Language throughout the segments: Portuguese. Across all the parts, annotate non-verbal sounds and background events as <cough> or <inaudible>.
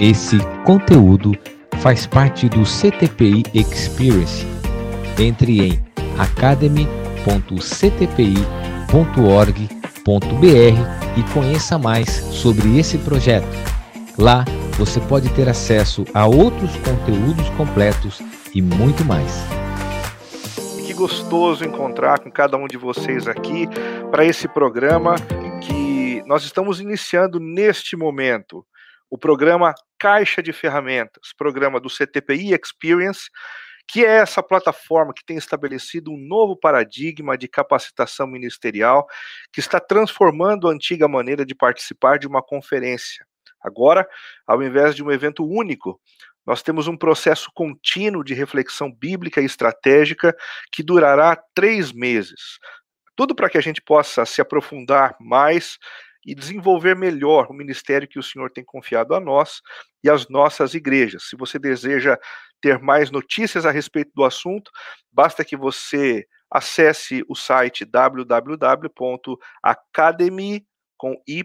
Esse conteúdo faz parte do CTPI Experience. Entre em academy.ctpi.org.br e conheça mais sobre esse projeto. Lá você pode ter acesso a outros conteúdos completos e muito mais. Que gostoso encontrar com cada um de vocês aqui para esse programa que nós estamos iniciando neste momento. O programa Caixa de Ferramentas, programa do CTPI Experience, que é essa plataforma que tem estabelecido um novo paradigma de capacitação ministerial, que está transformando a antiga maneira de participar de uma conferência. Agora, ao invés de um evento único, nós temos um processo contínuo de reflexão bíblica e estratégica que durará três meses. Tudo para que a gente possa se aprofundar mais e desenvolver melhor o ministério que o Senhor tem confiado a nós e às nossas igrejas. Se você deseja ter mais notícias a respeito do assunto, basta que você acesse o site www.academy com y.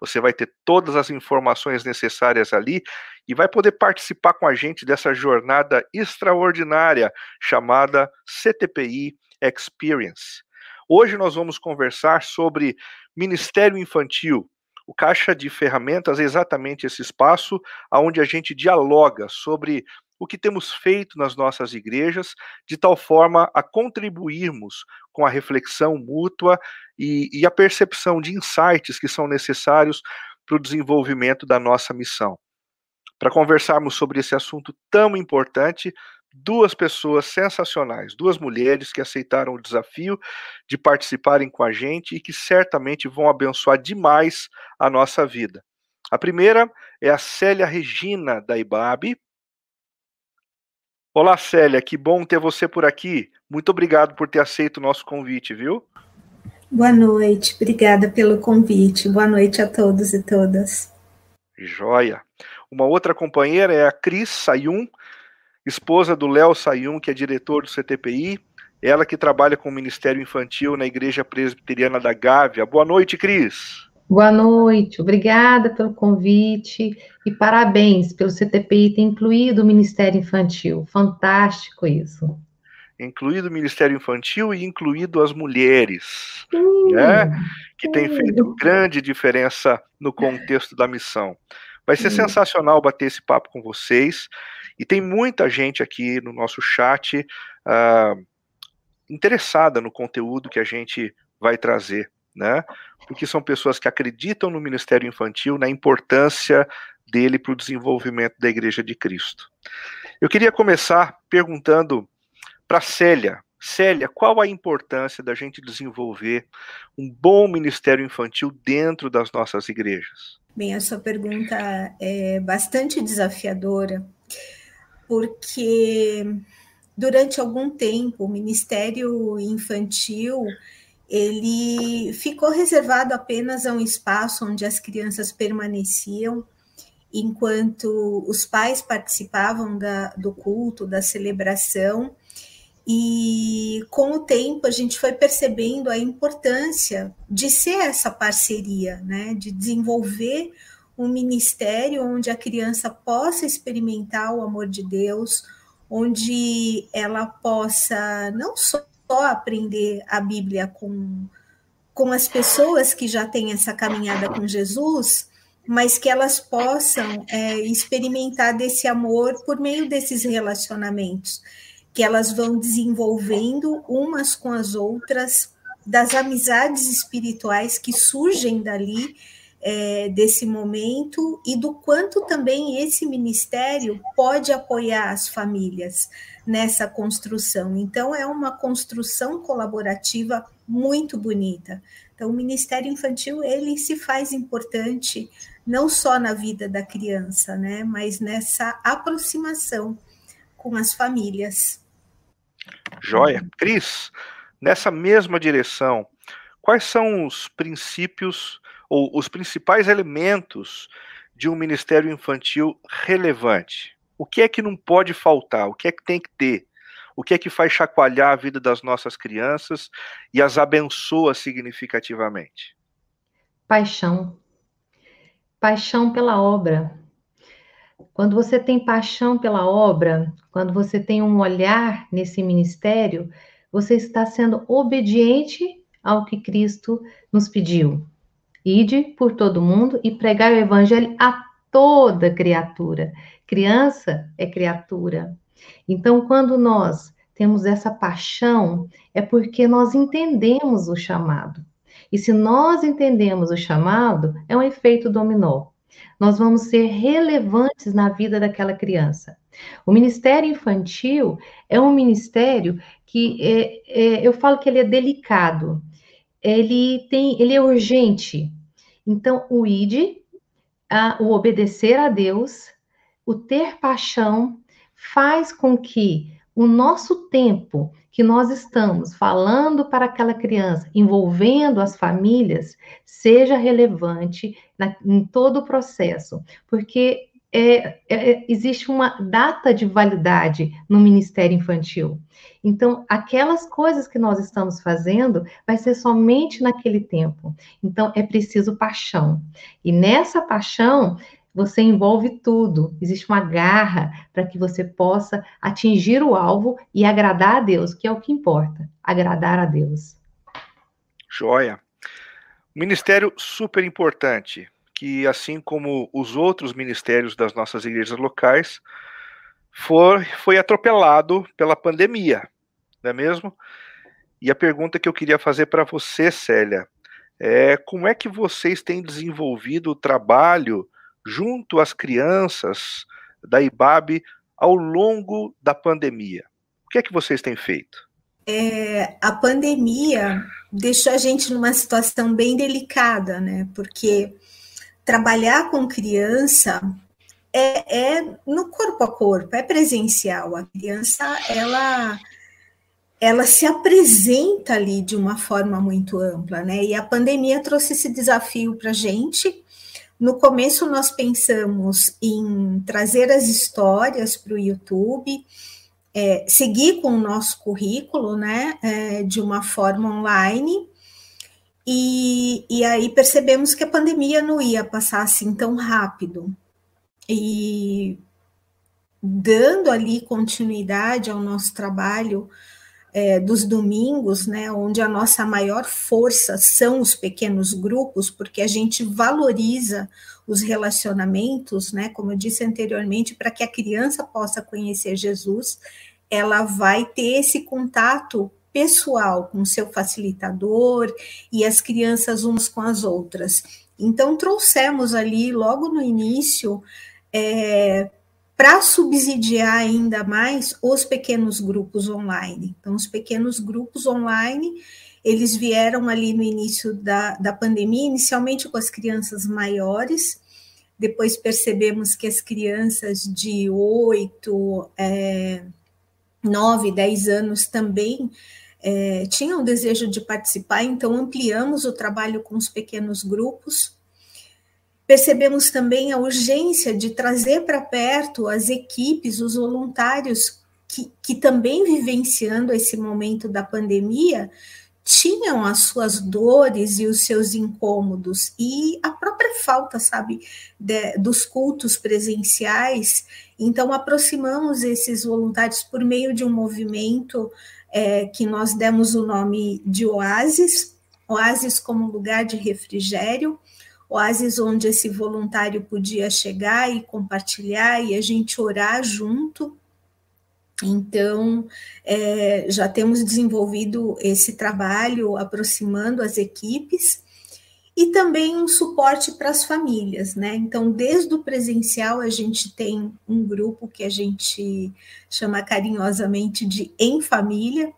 Você vai ter todas as informações necessárias ali e vai poder participar com a gente dessa jornada extraordinária chamada CTPI Experience. Hoje nós vamos conversar sobre Ministério Infantil. O Caixa de Ferramentas é exatamente esse espaço onde a gente dialoga sobre o que temos feito nas nossas igrejas, de tal forma a contribuirmos com a reflexão mútua e, e a percepção de insights que são necessários para o desenvolvimento da nossa missão. Para conversarmos sobre esse assunto tão importante, duas pessoas sensacionais, duas mulheres que aceitaram o desafio de participarem com a gente e que certamente vão abençoar demais a nossa vida. A primeira é a Célia Regina da IBAB. Olá, Célia, que bom ter você por aqui. Muito obrigado por ter aceito o nosso convite, viu? Boa noite, obrigada pelo convite. Boa noite a todos e todas. Joia. Uma outra companheira é a Cris Sayun esposa do Léo Sayun, que é diretor do CTPI, ela que trabalha com o Ministério Infantil na Igreja Presbiteriana da Gávea. Boa noite, Cris. Boa noite, obrigada pelo convite e parabéns pelo CTPI ter incluído o Ministério Infantil. Fantástico isso. Incluído o Ministério Infantil e incluído as mulheres, hum, né? Que hum. tem feito grande diferença no contexto da missão. Vai ser hum. sensacional bater esse papo com vocês. E tem muita gente aqui no nosso chat uh, interessada no conteúdo que a gente vai trazer, né? Porque são pessoas que acreditam no Ministério Infantil, na importância dele para o desenvolvimento da Igreja de Cristo. Eu queria começar perguntando para Célia. Célia, qual a importância da gente desenvolver um bom ministério infantil dentro das nossas igrejas? Bem, a sua pergunta é bastante desafiadora, porque durante algum tempo o Ministério Infantil ele ficou reservado apenas a um espaço onde as crianças permaneciam enquanto os pais participavam da, do culto, da celebração, e com o tempo a gente foi percebendo a importância de ser essa parceria, né, de desenvolver um ministério onde a criança possa experimentar o amor de Deus, onde ela possa não só aprender a Bíblia com, com as pessoas que já têm essa caminhada com Jesus, mas que elas possam é, experimentar desse amor por meio desses relacionamentos, que elas vão desenvolvendo umas com as outras, das amizades espirituais que surgem dali é, desse momento e do quanto também esse ministério pode apoiar as famílias nessa construção. Então, é uma construção colaborativa muito bonita. Então, o Ministério Infantil ele se faz importante não só na vida da criança, né, mas nessa aproximação com as famílias. Joia. Cris, nessa mesma direção, quais são os princípios ou os principais elementos de um ministério infantil relevante. O que é que não pode faltar? O que é que tem que ter? O que é que faz chacoalhar a vida das nossas crianças e as abençoa significativamente? paixão. Paixão pela obra. Quando você tem paixão pela obra, quando você tem um olhar nesse ministério, você está sendo obediente ao que Cristo nos pediu. Ide por todo mundo e pregar o evangelho a toda criatura. Criança é criatura. Então, quando nós temos essa paixão, é porque nós entendemos o chamado. E se nós entendemos o chamado, é um efeito dominó. Nós vamos ser relevantes na vida daquela criança. O ministério infantil é um ministério que é, é, eu falo que ele é delicado, ele tem, ele é urgente. Então, o id, a, o obedecer a Deus, o ter paixão, faz com que o nosso tempo que nós estamos falando para aquela criança, envolvendo as famílias, seja relevante na, em todo o processo, porque é, é, existe uma data de validade no Ministério Infantil. Então, aquelas coisas que nós estamos fazendo vai ser somente naquele tempo. Então, é preciso paixão. E nessa paixão, você envolve tudo. Existe uma garra para que você possa atingir o alvo e agradar a Deus, que é o que importa, agradar a Deus. Joia. Ministério super importante, que assim como os outros ministérios das nossas igrejas locais, foi, foi atropelado pela pandemia, não é mesmo? E a pergunta que eu queria fazer para você, Célia, é como é que vocês têm desenvolvido o trabalho junto às crianças da IBAB ao longo da pandemia? O que é que vocês têm feito? É, a pandemia deixou a gente numa situação bem delicada, né? Porque trabalhar com criança é, é, no corpo a corpo, é presencial. A criança, ela, ela se apresenta ali de uma forma muito ampla, né? E a pandemia trouxe esse desafio para gente, no começo, nós pensamos em trazer as histórias para o YouTube, é, seguir com o nosso currículo, né, é, de uma forma online, e, e aí percebemos que a pandemia não ia passar assim tão rápido. E dando ali continuidade ao nosso trabalho, é, dos domingos, né, onde a nossa maior força são os pequenos grupos, porque a gente valoriza os relacionamentos, né, como eu disse anteriormente, para que a criança possa conhecer Jesus, ela vai ter esse contato pessoal com seu facilitador e as crianças umas com as outras. Então, trouxemos ali, logo no início, é, para subsidiar ainda mais os pequenos grupos online. Então, os pequenos grupos online, eles vieram ali no início da, da pandemia, inicialmente com as crianças maiores, depois percebemos que as crianças de 8, é, 9, 10 anos também é, tinham o desejo de participar, então ampliamos o trabalho com os pequenos grupos. Percebemos também a urgência de trazer para perto as equipes, os voluntários que, que também vivenciando esse momento da pandemia, tinham as suas dores e os seus incômodos. E a própria falta, sabe, de, dos cultos presenciais. Então, aproximamos esses voluntários por meio de um movimento é, que nós demos o nome de Oasis, Oasis como lugar de refrigério, oásis onde esse voluntário podia chegar e compartilhar e a gente orar junto. Então, é, já temos desenvolvido esse trabalho aproximando as equipes e também um suporte para as famílias, né? Então, desde o presencial, a gente tem um grupo que a gente chama carinhosamente de Em Família,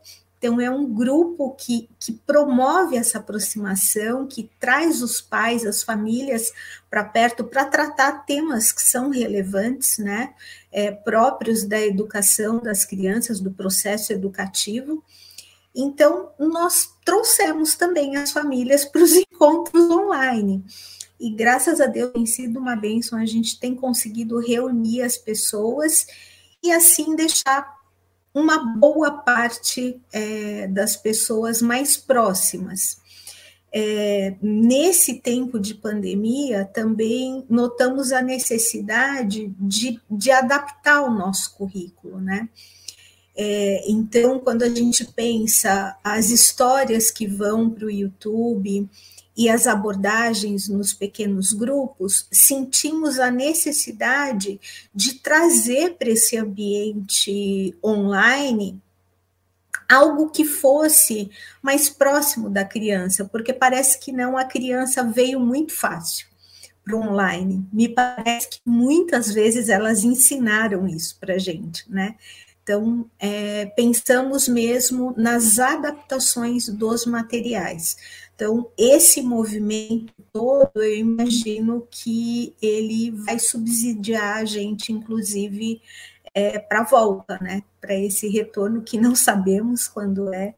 então, é um grupo que, que promove essa aproximação, que traz os pais, as famílias para perto para tratar temas que são relevantes, né, é, próprios da educação das crianças, do processo educativo. Então, nós trouxemos também as famílias <laughs> para os encontros online. E graças a Deus tem sido uma bênção, a gente tem conseguido reunir as pessoas e assim deixar uma boa parte é, das pessoas mais próximas. é, nesse tempo de pandemia, também notamos a necessidade de, de adaptar o nosso currículo, né? É, então, quando a gente pensa as histórias que vão para o YouTube e as abordagens nos pequenos grupos, sentimos a necessidade de trazer para esse ambiente online algo que fosse mais próximo da criança, porque parece que não, a criança veio muito fácil para o online. Me parece que muitas vezes elas ensinaram isso para a gente, né? Então, é, pensamos mesmo nas adaptações dos materiais. Então, esse movimento todo, eu imagino que ele vai subsidiar a gente, inclusive, é, para a volta, né? Para esse retorno que não sabemos quando é,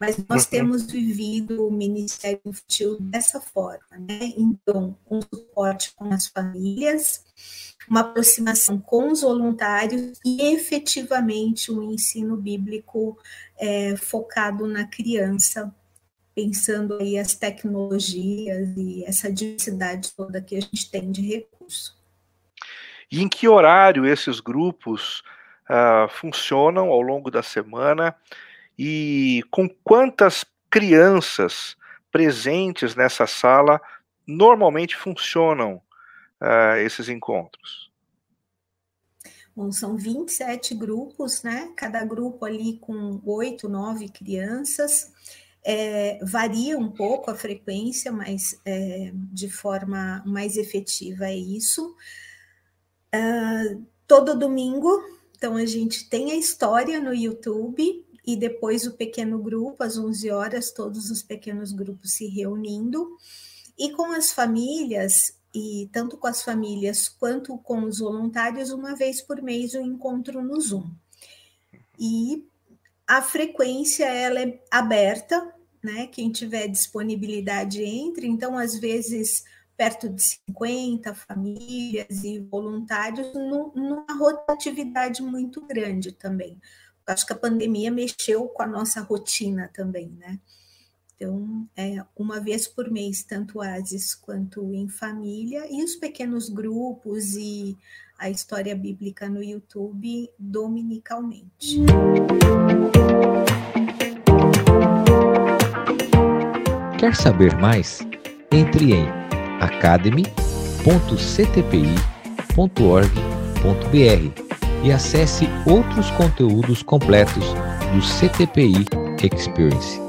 mas nós uhum. temos vivido o Ministério Infantil dessa forma, né? Então, um suporte com as famílias, uma aproximação com os voluntários e efetivamente um ensino bíblico é, focado na criança, pensando aí as tecnologias e essa diversidade toda que a gente tem de recurso. E em que horário esses grupos uh, funcionam ao longo da semana e com quantas crianças presentes nessa sala normalmente funcionam uh, esses encontros? Bom, são 27 grupos, né? Cada grupo ali com oito, nove crianças. É, varia um pouco a frequência, mas é, de forma mais efetiva é isso. Uh, todo domingo, então a gente tem a história no YouTube e depois o pequeno grupo, às 11 horas, todos os pequenos grupos se reunindo. E com as famílias, e tanto com as famílias quanto com os voluntários, uma vez por mês o um encontro no Zoom. E a frequência ela é aberta, né? Quem tiver disponibilidade entre, então às vezes perto de 50 famílias e voluntários, numa rotatividade muito grande também. Acho que a pandemia mexeu com a nossa rotina também, né? Então, é uma vez por mês, tanto ASIS quanto em família, e os pequenos grupos e a história bíblica no YouTube dominicalmente. Quer saber mais? Entre em academy.ctpi.org.br e acesse outros conteúdos completos do CTPI Experience.